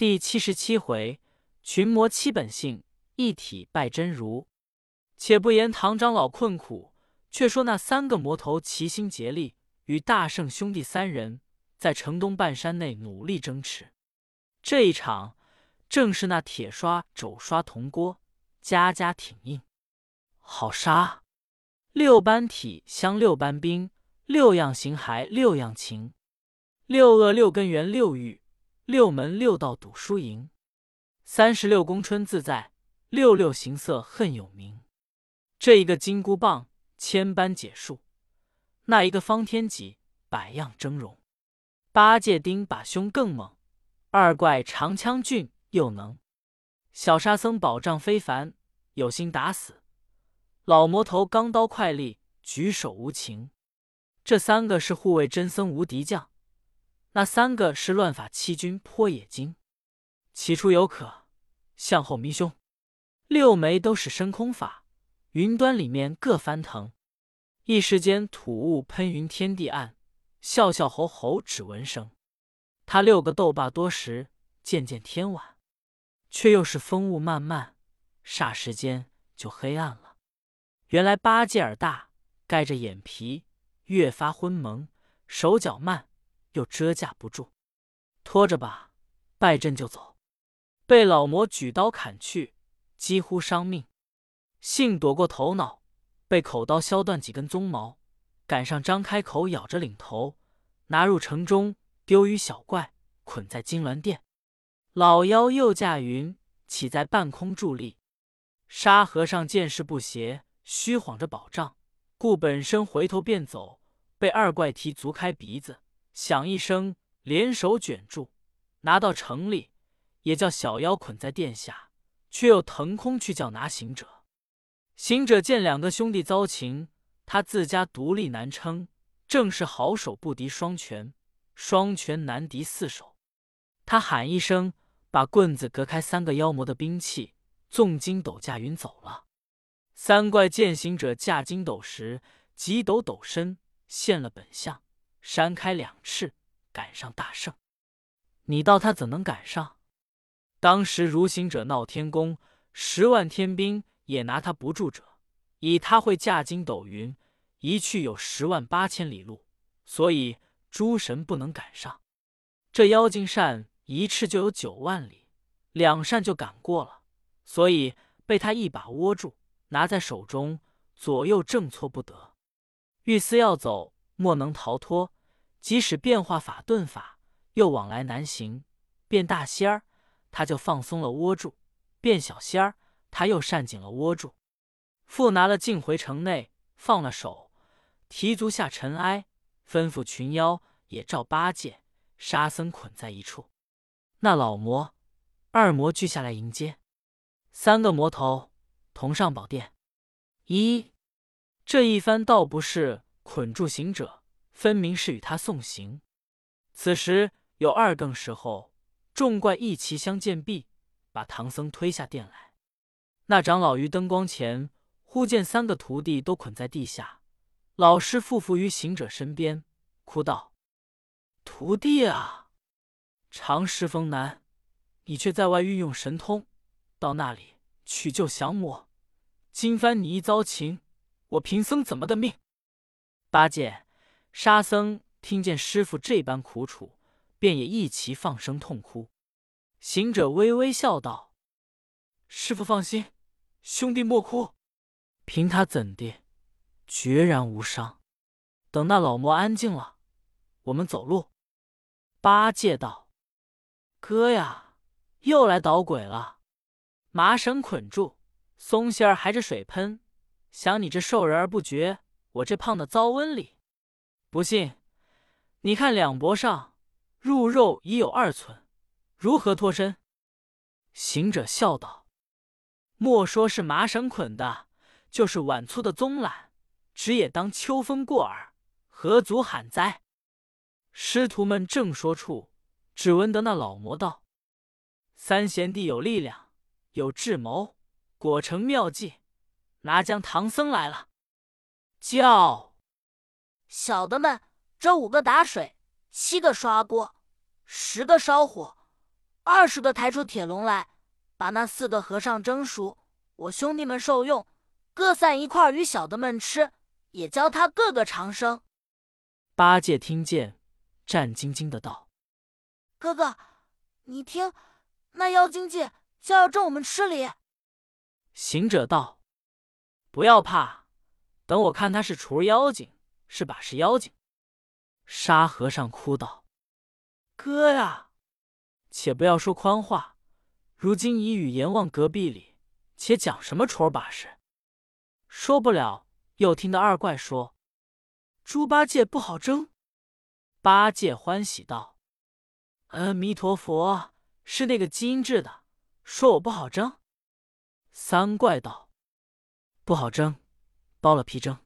第七十七回，群魔七本性，一体拜真如。且不言唐长老困苦，却说那三个魔头齐心竭力，与大圣兄弟三人在城东半山内努力争持。这一场正是那铁刷、肘刷、铜锅，家家挺硬，好杀！六班体相六班兵，六样形骸六样情，六恶六根源六欲。六门六道赌输赢，三十六宫春自在，六六行色恨有名。这一个金箍棒千般解数，那一个方天戟百样峥嵘。八戒钉把胸更猛，二怪长枪俊又能。小沙僧宝杖非凡，有心打死。老魔头钢刀快利，举手无情。这三个是护卫真僧无敌将。那三个是乱法七军破野精，起初有可，向后迷凶。六枚都是升空法，云端里面各翻腾，一时间土雾喷云，天地暗，笑笑吼吼只闻声。他六个斗罢多时，渐渐天晚，却又是风雾漫漫，霎时间就黑暗了。原来八戒耳大，盖着眼皮，越发昏蒙，手脚慢。又遮架不住，拖着吧，败阵就走，被老魔举刀砍去，几乎伤命。幸躲过头脑，被口刀削断几根鬃毛，赶上张开口咬着领头，拿入城中丢于小怪，捆在金銮殿。老妖又驾云起在半空伫立，沙和尚见势不协，虚晃着宝杖，故本身回头便走，被二怪踢足开鼻子。响一声，连手卷住，拿到城里，也叫小妖捆在殿下，却又腾空去叫拿行者。行者见两个兄弟遭擒，他自家独立难撑，正是好手不敌双拳，双拳难敌四手。他喊一声，把棍子隔开三个妖魔的兵器，纵筋斗驾云走了。三怪见行者驾筋斗时，急抖抖身，现了本相。扇开两翅，赶上大圣。你道他怎能赶上？当时如行者闹天宫，十万天兵也拿他不住者。以他会驾筋斗云，一去有十万八千里路，所以诸神不能赶上。这妖精扇一翅就有九万里，两扇就赶过了，所以被他一把握住，拿在手中，左右正错不得。欲思要走。莫能逃脱，即使变化法遁法，又往来难行。变大仙儿，他就放松了窝住；变小仙儿，他又扇紧了窝住。复拿了镜回城内，放了手，提足下尘埃，吩咐群妖也照八戒、沙僧捆在一处。那老魔、二魔聚下来迎接，三个魔头同上宝殿。一这一番倒不是。捆住行者，分明是与他送行。此时有二更时候，众怪一齐相见毕，把唐僧推下殿来。那长老于灯光前，忽见三个徒弟都捆在地下，老师附伏于行者身边，哭道：“徒弟啊，长施风难，你却在外运用神通，到那里去救降魔。今番你一遭擒，我贫僧怎么的命？”八戒、沙僧听见师傅这般苦楚，便也一齐放声痛哭。行者微微笑道：“师傅放心，兄弟莫哭，凭他怎的，决然无伤。等那老魔安静了，我们走路。”八戒道：“哥呀，又来捣鬼了！麻绳捆住，松线儿还着水喷，想你这受人儿不觉。”我这胖的遭瘟里，不信，你看两脖上入肉已有二寸，如何脱身？行者笑道：“莫说是麻绳捆的，就是碗粗的棕缆，只也当秋风过耳，何足罕哉？”师徒们正说处，只闻得那老魔道：“三贤弟有力量，有智谋，果成妙计，拿将唐僧来了。”叫小的们，这五个打水，七个刷锅，十个烧火，二十个抬出铁笼来，把那四个和尚蒸熟，我兄弟们受用，各散一块与小的们吃，也教他个个长生。”八戒听见，战兢兢的道：“哥哥，你听，那妖精界就要挣我们吃哩。”行者道：“不要怕，等我看他是雏妖精，是把式妖精。”沙和尚哭道：“哥呀，且不要说宽话，如今已与阎王隔壁里，且讲什么雏把式？说不了，又听得二怪说。”猪八戒不好争，八戒欢喜道：“阿弥陀佛，是那个金制的，说我不好争。”三怪道：“不好争，剥了皮蒸。”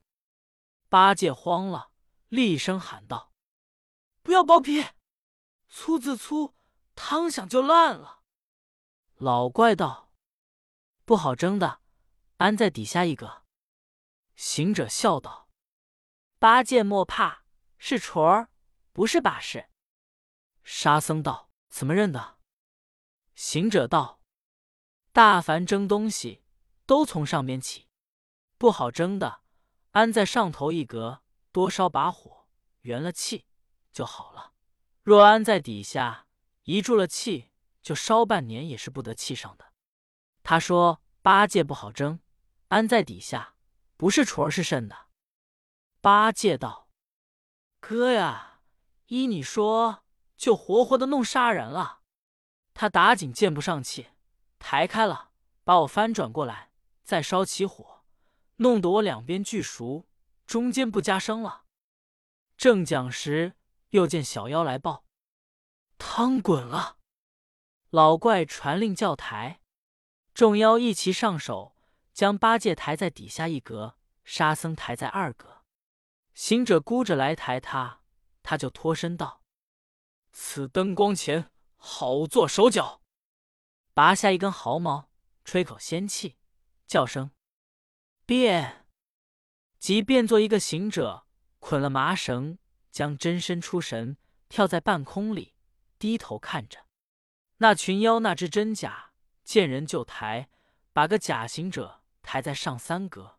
八戒慌了，厉声喊道：“不要剥皮，粗自粗，汤响就烂了。”老怪道：“不好蒸的，安在底下一个。”行者笑道。八戒莫怕，是锤儿，不是把式。沙僧道：“怎么认的？”行者道：“大凡蒸东西，都从上边起，不好蒸的，安在上头一格，多烧把火，圆了气就好了；若安在底下，一住了气，就烧半年也是不得气上的。”他说：“八戒不好蒸，安在底下，不是雏儿是甚的。”八戒道：“哥呀，依你说，就活活的弄杀人了。他打紧见不上气，抬开了，把我翻转过来，再烧起火，弄得我两边俱熟，中间不加生了。正讲时，又见小妖来报，汤滚了。老怪传令叫抬，众妖一齐上手，将八戒抬在底下一格，沙僧抬在二格。”行者箍着来抬他，他就脱身道：“此灯光前好做手脚。”拔下一根毫毛，吹口仙气，叫声变，即变作一个行者，捆了麻绳，将真身出神，跳在半空里，低头看着那群妖，那只真假，见人就抬，把个假行者抬在上三格，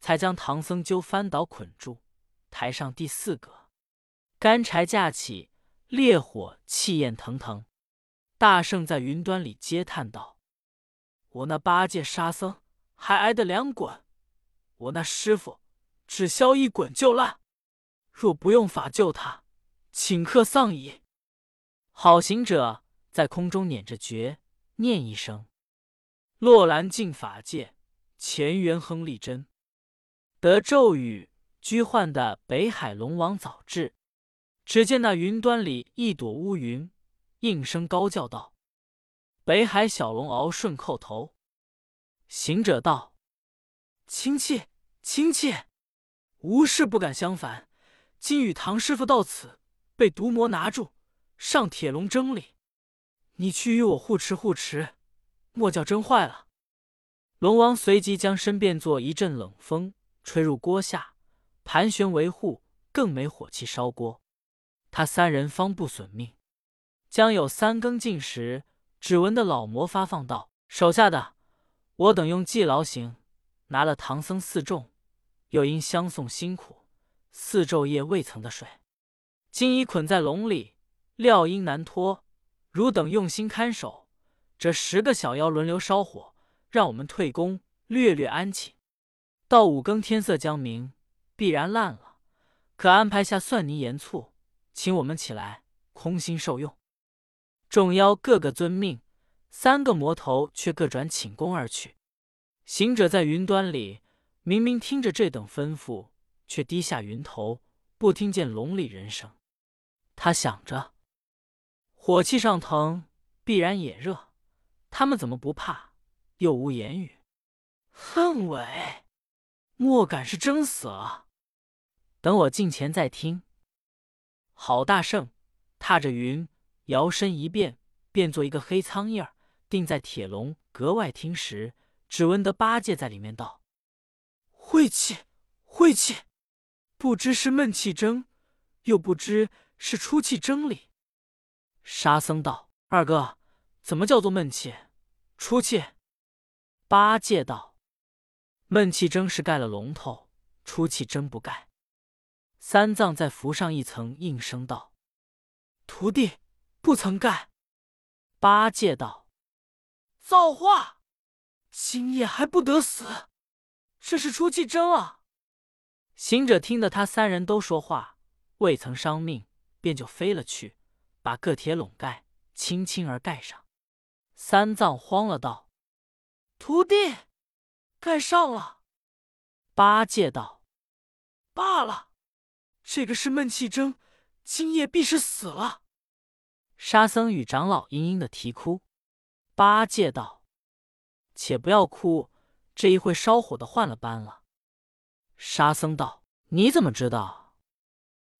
才将唐僧揪翻倒捆住。抬上第四格，干柴架起，烈火气焰腾腾。大圣在云端里嗟叹道：“我那八戒、沙僧还挨得两滚，我那师傅只消一滚就烂。若不用法救他，顷刻丧矣。”好行者在空中捻着诀，念一声：“洛兰净法界，乾元亨利真。”得咒语。居幻的北海龙王早至，只见那云端里一朵乌云，应声高叫道：“北海小龙鳌顺叩头。”行者道：“亲戚，亲戚，无事不敢相烦。今与唐师傅到此，被毒魔拿住，上铁笼蒸里。你去与我护持护持，莫叫蒸坏了。”龙王随即将身变作一阵冷风，吹入锅下。盘旋维护，更没火气烧锅。他三人方不损命。将有三更尽时，只闻得老魔发放道：“手下的，我等用计劳行，拿了唐僧四众，又因相送辛苦，四昼夜未曾的睡，今已捆在笼里，料应难脱。汝等用心看守，这十个小妖轮流烧火，让我们退宫，略略安寝。到五更天色将明。”必然烂了，可安排下蒜泥盐醋，请我们起来空心受用。众妖个个遵命，三个魔头却各转寝宫而去。行者在云端里，明明听着这等吩咐，却低下云头，不听见笼里人声。他想着，火气上腾，必然也热，他们怎么不怕？又无言语，恨伟，莫敢是真死了。等我近前再听。好大圣，踏着云，摇身一变，变作一个黑苍蝇儿，定在铁笼格外听时，只闻得八戒在里面道：“晦气，晦气！不知是闷气蒸，又不知是出气蒸里。”沙僧道：“二哥，怎么叫做闷气？出气。八戒道：“闷气蒸是盖了龙头，出气真不盖。”三藏再浮上一层，应声道：“徒弟不曾盖。”八戒道：“造化，今夜还不得死！这是出气蒸啊！”行者听得他三人都说话，未曾伤命，便就飞了去，把各铁笼盖，轻轻而盖上。三藏慌了，道：“徒弟，盖上了。”八戒道：“罢了。”这个是闷气蒸，今夜必是死了。沙僧与长老嘤嘤的啼哭。八戒道：“且不要哭，这一会烧火的换了班了。”沙僧道：“你怎么知道？”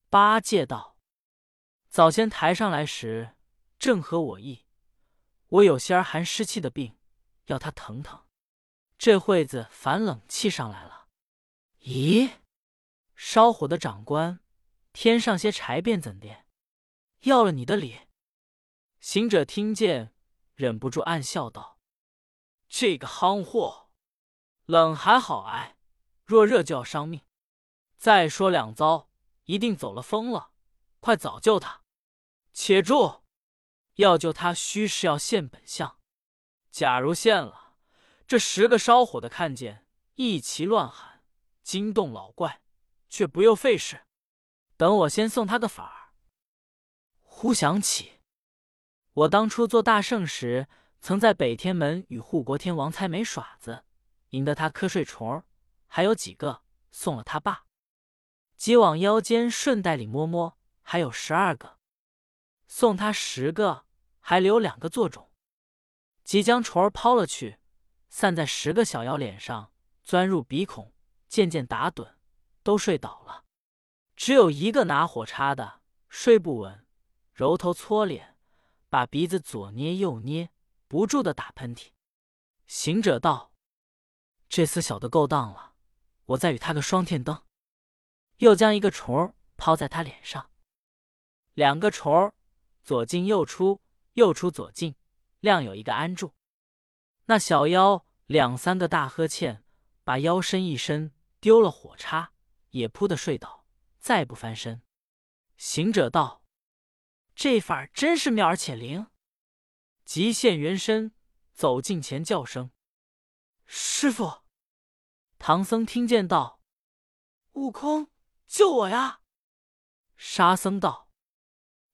八戒道：“早先抬上来时，正合我意。我有些儿寒湿气的病，要他疼疼。这会子反冷气上来了。咦？”烧火的长官，添上些柴便怎的？要了你的礼。行者听见，忍不住暗笑道：“这个夯货，冷还好挨，若热就要伤命。再说两遭，一定走了风了。快早救他！且住！要救他，须是要现本相。假如现了，这十个烧火的看见，一齐乱喊，惊动老怪。”却不用费事，等我先送他个法儿。忽想起，我当初做大圣时，曾在北天门与护国天王猜没耍子，赢得他瞌睡虫儿，还有几个送了他爸。即往腰间顺带里摸摸，还有十二个，送他十个，还留两个做种。即将虫儿抛了去，散在十个小妖脸上，钻入鼻孔，渐渐打盹。都睡倒了，只有一个拿火叉的睡不稳，揉头搓脸，把鼻子左捏右捏，不住的打喷嚏。行者道：“这厮小的够当了，我再与他个双天灯。”又将一个虫儿抛在他脸上，两个虫儿左进右出，右出左进，亮有一个安住。那小妖两三个大呵欠，把腰身一伸，丢了火叉。也扑的睡倒，再不翻身。行者道：“这法儿真是妙而且灵。”即现原身，走近前叫声：“师傅！”唐僧听见道：“悟空，救我呀！”沙僧道：“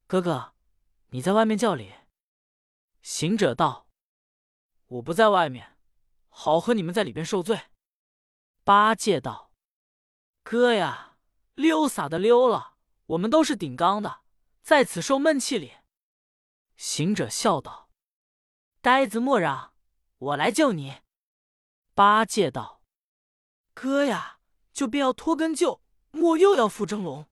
哥哥，你在外面叫哩。”行者道：“我不在外面，好和你们在里边受罪。”八戒道。哥呀，溜洒的溜了，我们都是顶缸的，在此受闷气哩。行者笑道：“呆子莫嚷，我来救你。”八戒道：“哥呀，就便要脱根救，莫又要复蒸笼。”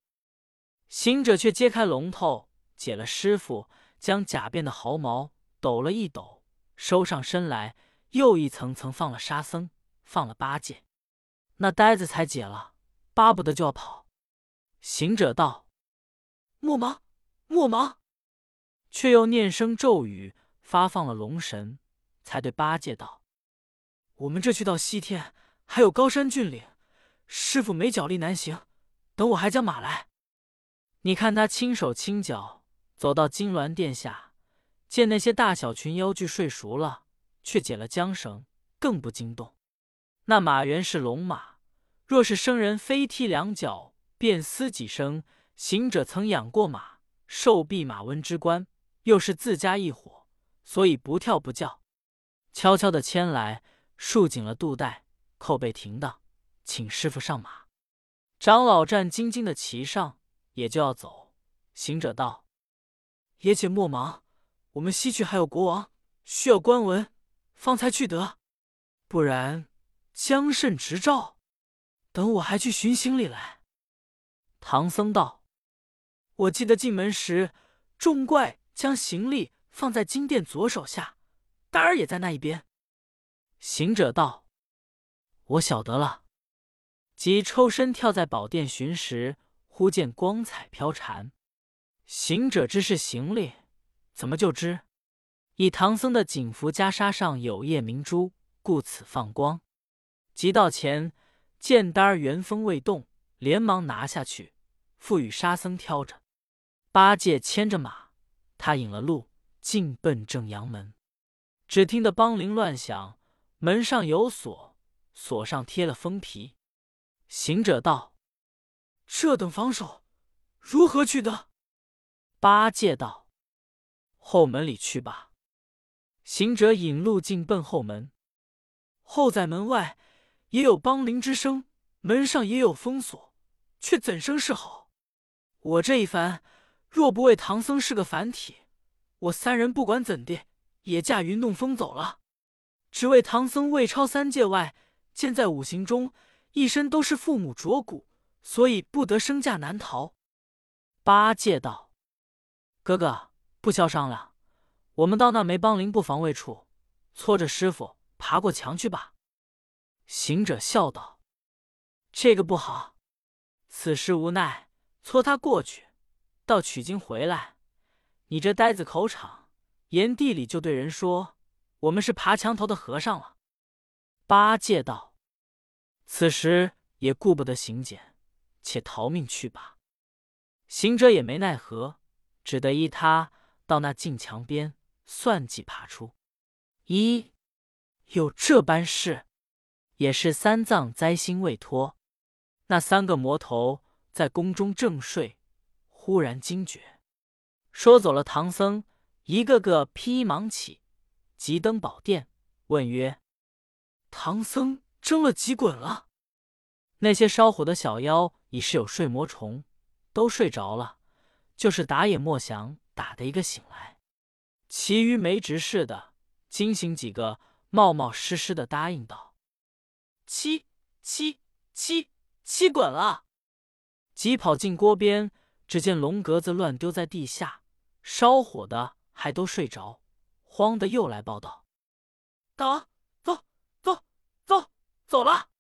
行者却揭开龙头，解了师傅，将假变的毫毛抖了一抖，收上身来，又一层层放了沙僧，放了八戒，那呆子才解了。巴不得就要跑，行者道：“莫忙，莫忙。”却又念声咒语，发放了龙神，才对八戒道：“我们这去到西天，还有高山峻岭，师傅没脚力难行，等我还将马来。你看他轻手轻脚走到金銮殿下，见那些大小群妖具睡熟了，却解了缰绳，更不惊动。那马原是龙马。”若是生人飞踢两脚，便嘶几声。行者曾养过马，受弼马温之官，又是自家一伙，所以不跳不叫，悄悄的牵来，束紧了肚带，扣背停当，请师傅上马。长老战兢兢的骑上，也就要走。行者道：“也且莫忙，我们西去还有国王需要官文，方才去得，不然将甚执照。”等我还去寻行李来。唐僧道：“我记得进门时，众怪将行李放在金殿左手下，丹儿也在那一边。”行者道：“我晓得了。”即抽身跳在宝殿寻时，忽见光彩飘缠。行者知是行李，怎么就知？以唐僧的锦服袈裟上有夜明珠，故此放光。即到前，见单儿原封未动，连忙拿下去，赋予沙僧挑着。八戒牵着马，他引了路，径奔正阳门。只听得梆铃乱响，门上有锁，锁上贴了封皮。行者道：“这等防守，如何去得？”八戒道：“后门里去吧。”行者引路径奔后门。后在门外也有梆铃之声，门上也有封锁，却怎生是好？我这一番。若不为唐僧是个凡体，我三人不管怎地也驾云洞风走了。只为唐僧未超三界外，见在五行中一身都是父母浊骨，所以不得升驾难逃。八戒道：“哥哥不消商量，我们到那梅帮灵不防卫处，搓着师傅爬过墙去吧。”行者笑道：“这个不好，此时无奈搓他过去。”到取经回来，你这呆子口场，言地里就对人说我们是爬墙头的和尚了。八戒道：“此时也顾不得行检，且逃命去吧。”行者也没奈何，只得依他到那近墙边算计爬出。一有这般事，也是三藏灾心未脱。那三个魔头在宫中正睡。忽然惊觉，说走了唐僧，一个个披衣忙起，急登宝殿，问曰：“唐僧蒸了几滚了？”那些烧火的小妖已是有睡魔虫，都睡着了，就是打也莫想打的一个醒来。其余没执事的惊醒几个，冒冒失失的答应道：“七七七七滚了！”急跑进锅边。只见龙格子乱丢在地下，烧火的还都睡着，慌的又来报道：“大王走走走走了！”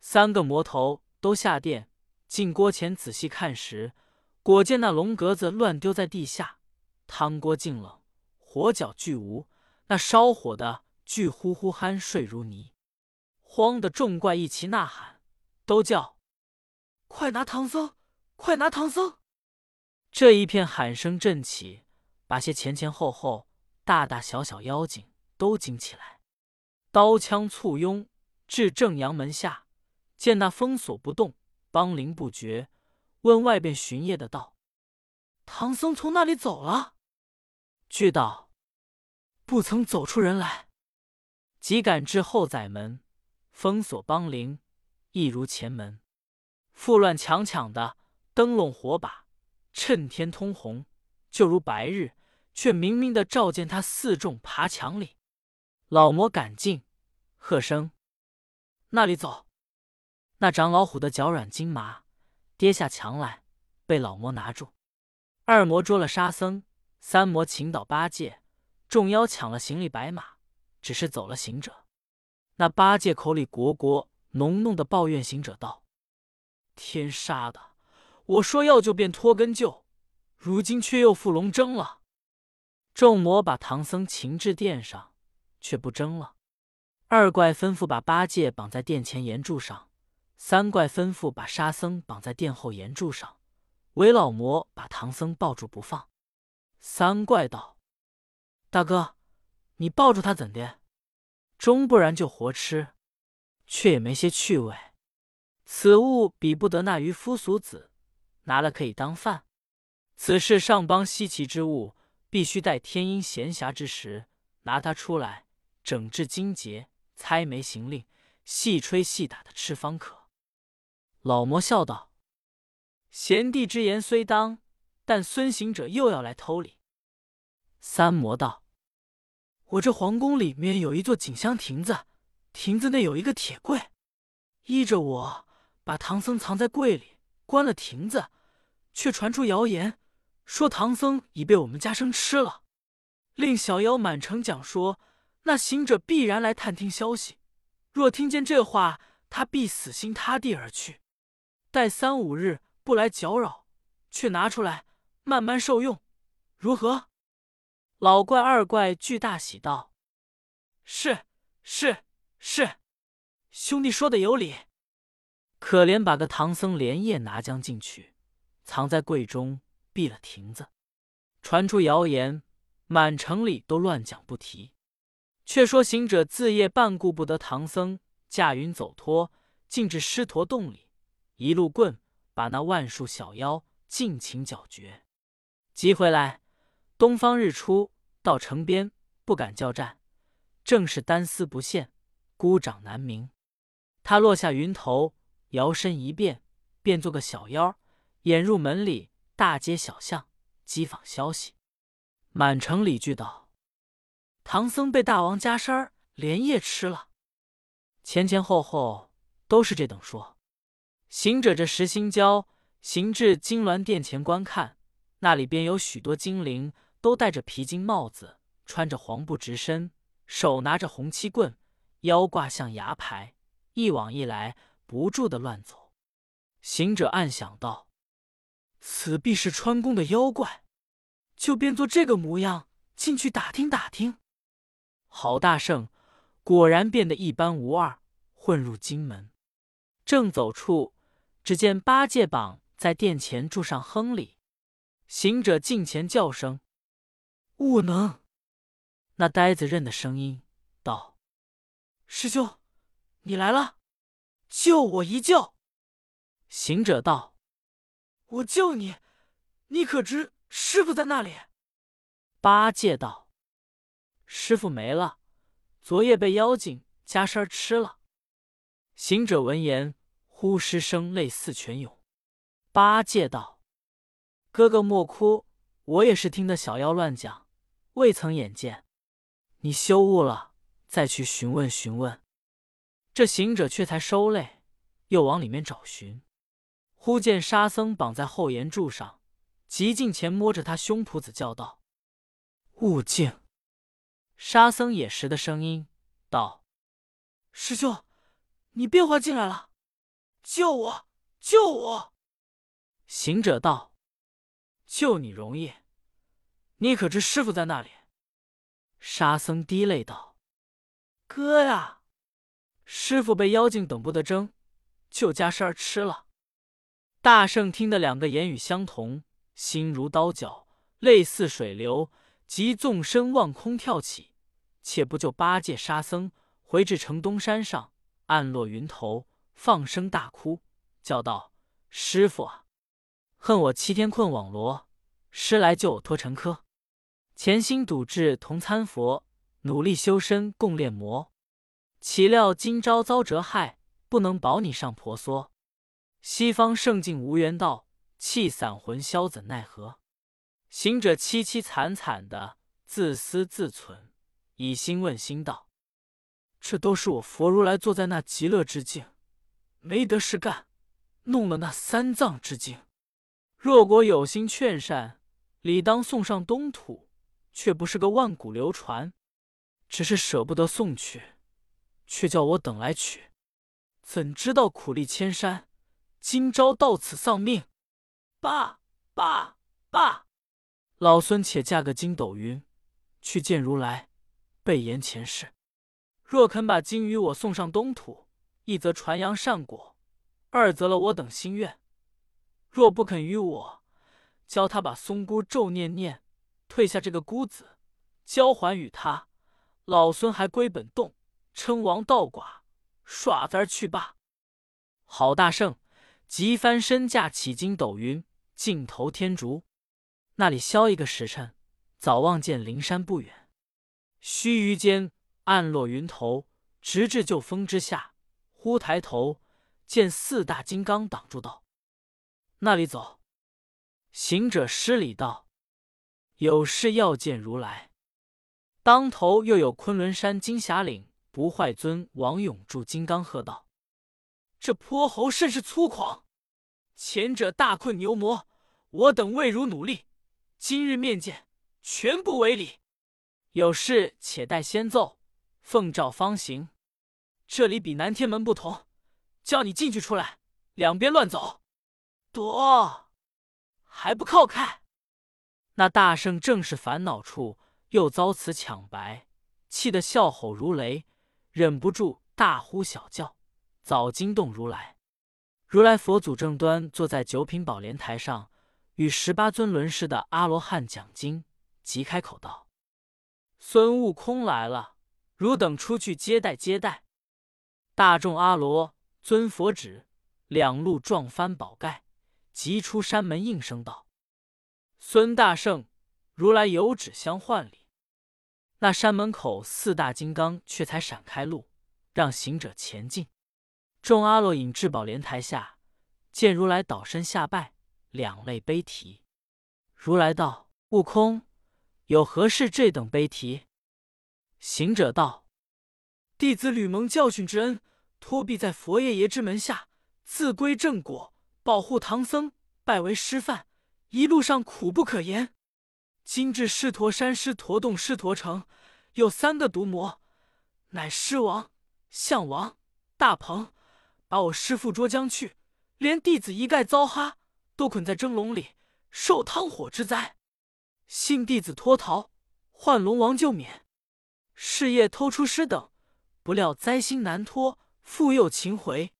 三个魔头都下殿进锅前仔细看时，果见那龙格子乱丢在地下，汤锅净冷，火脚俱无，那烧火的俱呼呼酣睡如泥，慌的众怪一齐呐喊，都叫：“快拿唐僧！快拿唐僧！”这一片喊声震起，把些前前后后、大大小小妖精都惊起来，刀枪簇拥至正阳门下，见那封锁不动，邦铃不绝，问外边巡夜的道：“唐僧从那里走了？”俱道：“不曾走出人来。”即赶至后宰门，封锁邦铃，一如前门，复乱强抢的灯笼火把。趁天通红，就如白日，却明明的照见他四众爬墙里。老魔赶进，喝声：“那里走！”那长老虎的脚软筋麻，跌下墙来，被老魔拿住。二魔捉了沙僧，三魔擒倒八戒，众妖抢了行李白马，只是走了行者。那八戒口里国国浓浓的抱怨行者道：“天杀的！”我说要就便脱根救，如今却又负龙争了。众魔把唐僧擒至殿上，却不争了。二怪吩咐把八戒绑在殿前岩柱上，三怪吩咐把沙僧绑在殿后岩柱上，韦老魔把唐僧抱住不放。三怪道：“大哥，你抱住他怎的？终不然就活吃，却也没些趣味。此物比不得那渔夫俗子。”拿了可以当饭，此事上邦稀奇之物，必须待天阴闲暇之时拿它出来，整治精节，猜眉行令，细吹细打的吃方可。老魔笑道：“贤弟之言虽当，但孙行者又要来偷礼。”三魔道：“我这皇宫里面有一座锦香亭子，亭子内有一个铁柜，依着我把唐僧藏在柜里，关了亭子。”却传出谣言，说唐僧已被我们家生吃了，令小妖满城讲说，那行者必然来探听消息。若听见这话，他必死心塌地而去。待三五日不来搅扰，却拿出来慢慢受用，如何？老怪、二怪俱大喜道：“是是是，兄弟说的有理。”可怜把个唐僧连夜拿将进去，藏在柜中，闭了亭子。传出谣言，满城里都乱讲不提。却说行者自夜半顾不得唐僧，驾云走脱，进至狮驼洞里，一路棍把那万数小妖尽情剿绝。急回来，东方日出，到城边不敢叫战，正是单丝不现，孤掌难鸣。他落下云头。摇身一变，变做个小妖，掩入门里，大街小巷讥访消息。满城里聚道：“唐僧被大王加身儿，连夜吃了。”前前后后都是这等说。行者这时心焦，行至金銮殿前观看，那里边有许多精灵，都戴着皮金帽子，穿着黄布直身，手拿着红漆棍，腰挂象牙牌，一往一来。不住的乱走，行者暗想道：“此必是穿宫的妖怪，就变作这个模样进去打听打听。”郝大圣果然变得一般无二，混入金门。正走处，只见八戒绑在殿前柱上哼里。行者近前叫声：“悟能！”那呆子认得声音，道：“师兄，你来了。”救我一救！行者道：“我救你，你可知师傅在那里？”八戒道：“师傅没了，昨夜被妖精加身吃了。”行者闻言，呼失声泪似泉涌。八戒道：“哥哥莫哭，我也是听得小妖乱讲，未曾眼见。你休悟了，再去询问询问。”这行者却才收泪，又往里面找寻，忽见沙僧绑在后檐柱上，急近前摸着他胸脯子叫道：“悟净！”沙僧也识得声音，道：“师兄，你变化进来了，救我！救我！”行者道：“救你容易，你可知师傅在那里？”沙僧滴泪道：“哥呀！”师傅被妖精等不得争，就加身儿吃了。大圣听得两个言语相同，心如刀绞，泪似水流，即纵身望空跳起，且不救八戒、沙僧，回至城东山上，暗落云头，放声大哭，叫道：“师傅啊，恨我七天困网罗，师来救我脱尘窠。潜心笃志同参佛，努力修身共炼魔。”岂料今朝遭折害，不能保你上婆娑。西方圣境无缘道，气散魂消怎奈何？行者凄凄惨惨的自私自忖，以心问心道：“这都是我佛如来坐在那极乐之境，没得事干，弄了那三藏之境。若果有心劝善，理当送上东土，却不是个万古流传，只是舍不得送去。”却叫我等来取，怎知道苦力千山，今朝到此丧命。爸爸爸，老孙且驾个筋斗云去见如来，备言前世。若肯把经与我送上东土，一则传扬善果，二则了我等心愿。若不肯与我，教他把松姑咒念念，退下这个姑子，交还与他，老孙还归本洞。称王道寡，耍子儿去罢。郝大圣急翻身驾起筋斗云，尽头天竺。那里消一个时辰，早望见灵山不远。须臾间，暗落云头，直至旧峰之下。忽抬头见四大金刚挡住道：“那里走？”行者施礼道：“有事要见如来。”当头又有昆仑山金霞岭。不坏尊王永柱金刚喝道：“这泼猴甚是粗狂！前者大困牛魔，我等未如努力，今日面见，全不为礼。有事且待先奏，奉诏方行。这里比南天门不同，叫你进去出来，两边乱走，躲还不靠开？”那大圣正是烦恼处，又遭此抢白，气得笑吼如雷，忍不住大呼小叫，早惊动如来。如来佛祖正端坐在九品宝莲台上，与十八尊轮式的阿罗汉讲经，即开口道：“孙悟空来了，汝等出去接待接待。”大众阿罗尊佛旨，两路撞翻宝盖，急出山门应声道：“孙大圣，如来有旨相换礼。”那山门口四大金刚却才闪开路，让行者前进。众阿罗引至宝莲台下，见如来倒身下拜，两泪悲啼。如来道：“悟空，有何事这等悲啼？”行者道：“弟子吕蒙教训之恩，托庇在佛爷爷之门下，自归正果，保护唐僧，拜为师范。一路上苦不可言。今至狮驼山狮驼洞狮驼城，有三个毒魔，乃狮王、象王、大鹏。”把我师父捉将去，连弟子一概遭哈，都捆在蒸笼里，受汤火之灾。幸弟子脱逃，唤龙王救免。是夜偷出师等，不料灾星难脱，复又擒回。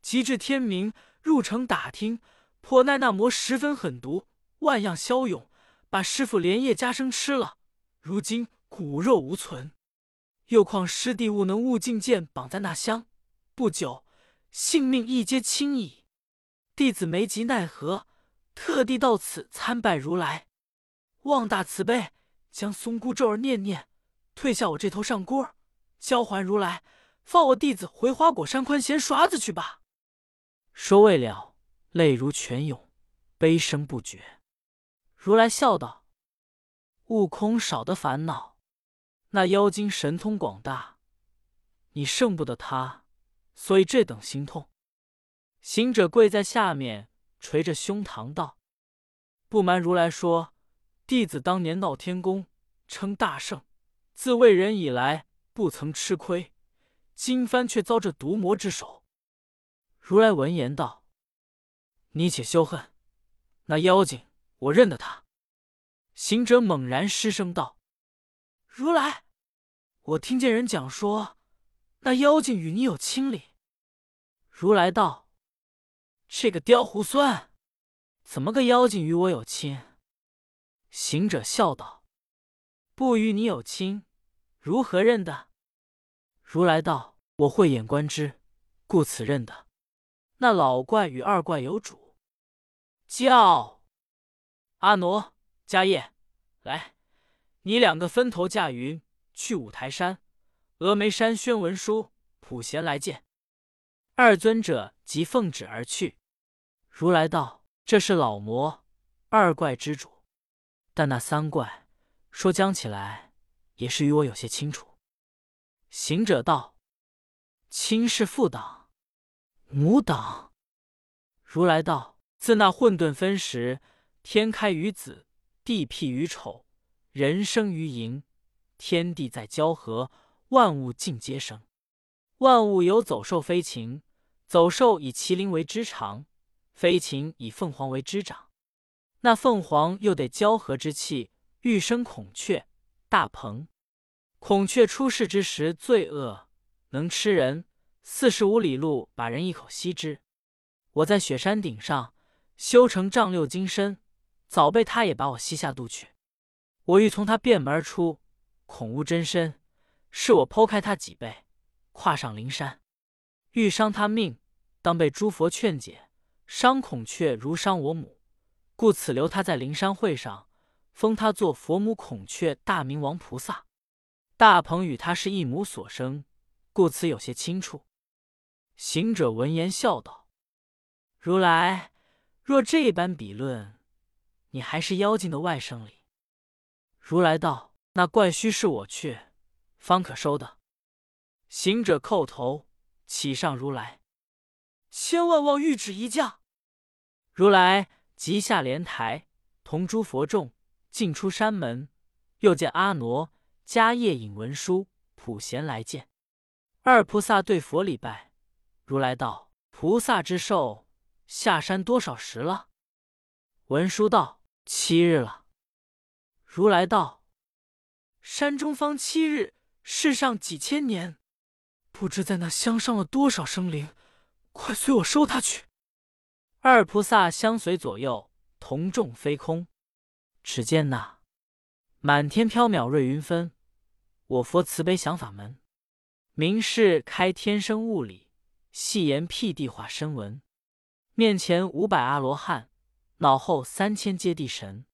及至天明，入城打听，颇奈那魔十分狠毒，万样骁勇，把师傅连夜加生吃了。如今骨肉无存，又况师弟悟能悟境剑绑在那箱，不久。性命亦皆轻矣，弟子没及奈何，特地到此参拜如来，望大慈悲，将松箍咒儿念念，退下我这头上箍，交还如来，放我弟子回花果山宽闲耍子去吧。说未了，泪如泉涌，悲声不绝。如来笑道：“悟空少得烦恼，那妖精神通广大，你胜不得他。”所以这等心痛，行者跪在下面，捶着胸膛道：“不瞒如来说，弟子当年闹天宫，称大圣，自为人以来，不曾吃亏。今番却遭这毒魔之手。”如来闻言道：“你且休恨，那妖精我认得他。”行者猛然失声道：“如来，我听见人讲说。”那妖精与你有亲礼？如来道：“这个刁猢狲，怎么个妖精与我有亲？”行者笑道：“不与你有亲，如何认得？”如来道：“我慧眼观之，故此认得。那老怪与二怪有主，叫阿傩、迦叶，来，你两个分头驾云去五台山。”峨眉山宣文书，普贤来见。二尊者即奉旨而去。如来道：“这是老魔二怪之主，但那三怪说将起来也是与我有些清楚。”行者道：“亲是父党，母党。”如来道：“自那混沌分时，天开于子，地辟于丑，人生于寅，天地在交合。”万物尽皆生，万物有走兽飞禽，走兽以麒麟为之长，飞禽以凤凰为之长。那凤凰又得交合之气，欲生孔雀、大鹏。孔雀出世之时，罪恶能吃人，四十五里路把人一口吸之。我在雪山顶上修成丈六金身，早被他也把我吸下肚去。我欲从他变门而出，恐无真身。是我剖开他脊背，跨上灵山，欲伤他命，当被诸佛劝解。伤孔雀如伤我母，故此留他在灵山会上，封他做佛母孔雀大明王菩萨。大鹏与他是一母所生，故此有些亲处。行者闻言笑道：“如来若这般比论，你还是妖精的外甥哩。”如来道：“那怪须是我去。”方可收的。行者叩头，启上如来，千万望玉旨一降。如来即下莲台，同诸佛众进出山门，又见阿傩、迦叶引文殊、普贤来见。二菩萨对佛礼拜。如来道：“菩萨之寿下山多少时了？”文殊道：“七日了。”如来道：“山中方七日，世上几千年，不知在那乡伤了多少生灵。快随我收他去！二菩萨相随左右，同众飞空。只见那满天飘渺瑞云分，我佛慈悲降法门，明示开天生物理，细言辟地化身文。面前五百阿罗汉，脑后三千揭谛神。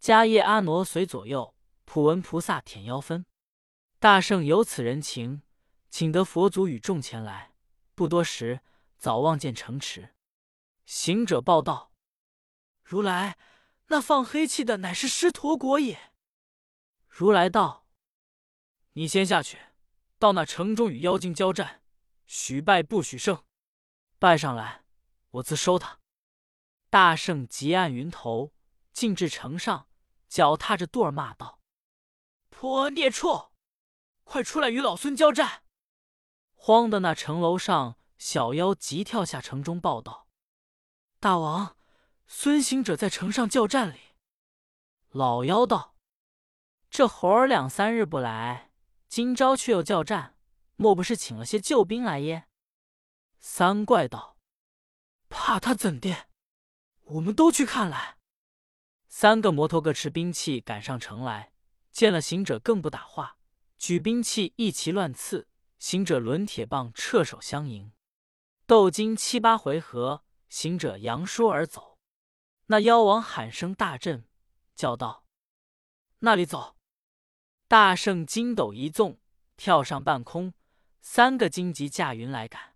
迦叶阿傩随左右，普文菩萨舔腰分。大圣有此人情，请得佛祖与众前来。不多时。早望见城池，行者报道：“如来，那放黑气的乃是狮驼国也。”如来道：“你先下去，到那城中与妖精交战，许败不许胜。败上来，我自收他。”大圣急按云头，进至城上，脚踏着肚儿骂道：“泼孽畜，快出来与老孙交战！”慌的那城楼上。小妖急跳下城中，报道：“大王，孙行者在城上叫战里。”老妖道：“这猴儿两三日不来，今朝却又叫战，莫不是请了些救兵来耶？”三怪道：“怕他怎的？我们都去看来。”三个魔头各持兵器赶上城来，见了行者更不打话，举兵器一齐乱刺，行者抡铁棒掣手相迎。斗经七八回合，行者扬说而走。那妖王喊声大震，叫道：“那里走！”大圣筋斗一纵，跳上半空，三个荆棘驾云来赶。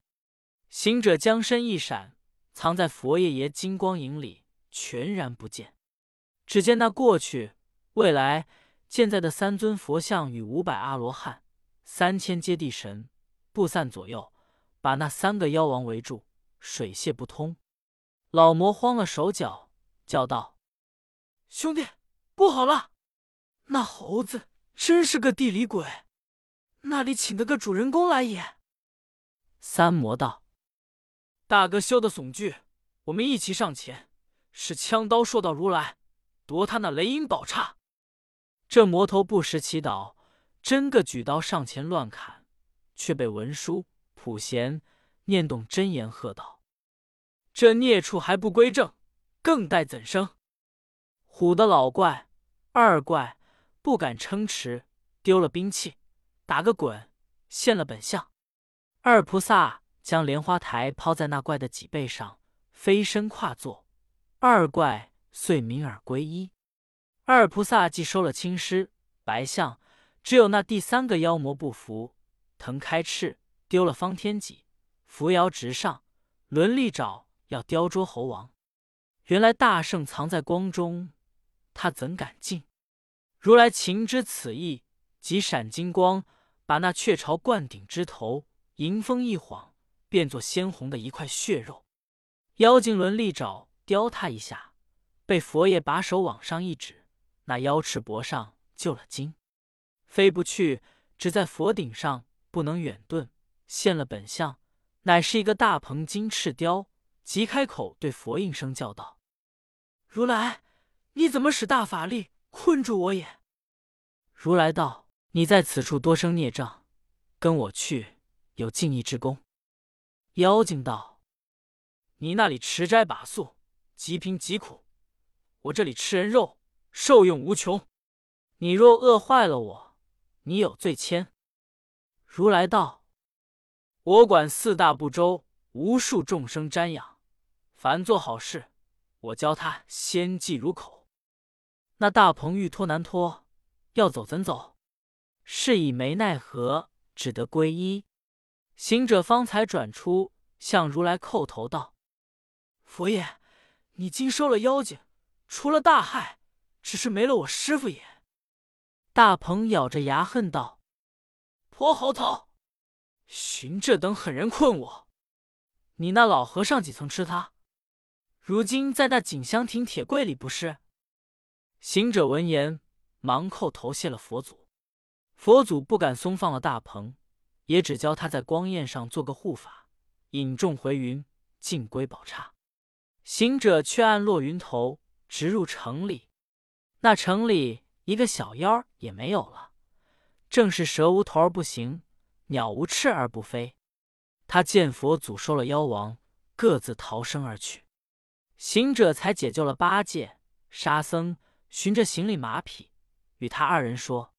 行者将身一闪，藏在佛爷爷金光影里，全然不见。只见那过去、未来、现在的三尊佛像与五百阿罗汉、三千接地神，布散左右。把那三个妖王围住，水泄不通。老魔慌了手脚，叫道：“兄弟，不好了！那猴子真是个地里鬼，那里请的个主人公来也。”三魔道：“大哥休得悚惧，我们一齐上前，使枪刀硕到如来，夺他那雷音宝刹。”这魔头不时祈祷，真个举刀上前乱砍，却被文殊。普贤念动真言，喝道：“这孽畜还不归正，更待怎生？”唬得老怪、二怪不敢撑持，丢了兵器，打个滚，现了本相。二菩萨将莲花台抛在那怪的脊背上，飞身跨坐，二怪遂明耳归依。二菩萨既收了青狮、白象，只有那第三个妖魔不服，腾开翅。丢了方天戟，扶摇直上，轮利爪要雕捉猴王。原来大圣藏在光中，他怎敢进？如来情知此意，即闪金光，把那雀巢灌顶之头迎风一晃，变作鲜红的一块血肉。妖精轮利爪雕他一下，被佛爷把手往上一指，那妖翅脖上就了筋，飞不去，只在佛顶上，不能远遁。现了本相，乃是一个大鹏金翅雕，即开口对佛应声叫道：“如来，你怎么使大法力困住我也？”如来道：“你在此处多生孽障，跟我去，有敬意之功。”妖精道：“你那里持斋把素，极贫极苦；我这里吃人肉，受用无穷。你若饿坏了我，你有罪愆。”如来道。我管四大部洲，无数众生瞻仰。凡做好事，我教他先记如口。那大鹏欲脱难脱，要走怎走？是以没奈何，只得皈依。行者方才转出，向如来叩头道：“佛爷，你今收了妖精，除了大害，只是没了我师傅也。”大鹏咬着牙恨道：“泼猴头！”寻这等狠人困我，你那老和尚几曾吃他？如今在那锦香亭铁柜里不是？行者闻言，忙叩头谢了佛祖。佛祖不敢松放了大鹏，也只教他在光焰上做个护法，引众回云，尽归宝刹。行者却按落云头，直入城里。那城里一个小妖也没有了，正是蛇无头而不行，鸟无翅而不飞。他见佛祖收了妖王，各自逃生而去。行者才解救了八戒。沙僧寻着行李马匹，与他二人说：“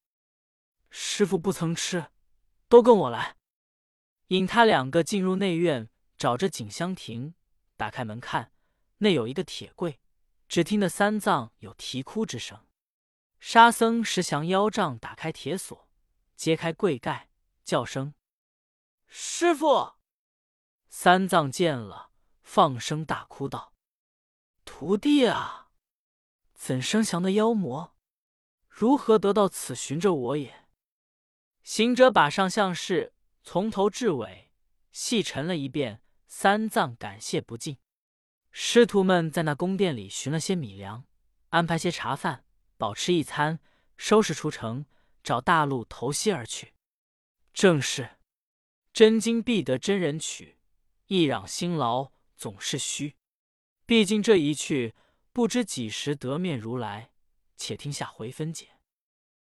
师傅不曾吃，都跟我来。”引他两个进入内院，找着锦香亭，打开门看，内有一个铁柜，只听得三藏有啼哭之声。沙僧识降妖杖，打开铁锁，揭开柜盖，叫声：“师傅！”三藏见了，放声大哭道：“徒弟啊，怎生降的妖魔？如何得到此寻着我也？”行者把上相事从头至尾细陈了一遍，三藏感谢不尽。师徒们在那宫殿里寻了些米粮，安排些茶饭，饱吃一餐，收拾出城，找大路投西而去。正是真经必得真人取。一攘辛劳总是虚，毕竟这一去，不知几时得面如来。且听下回分解。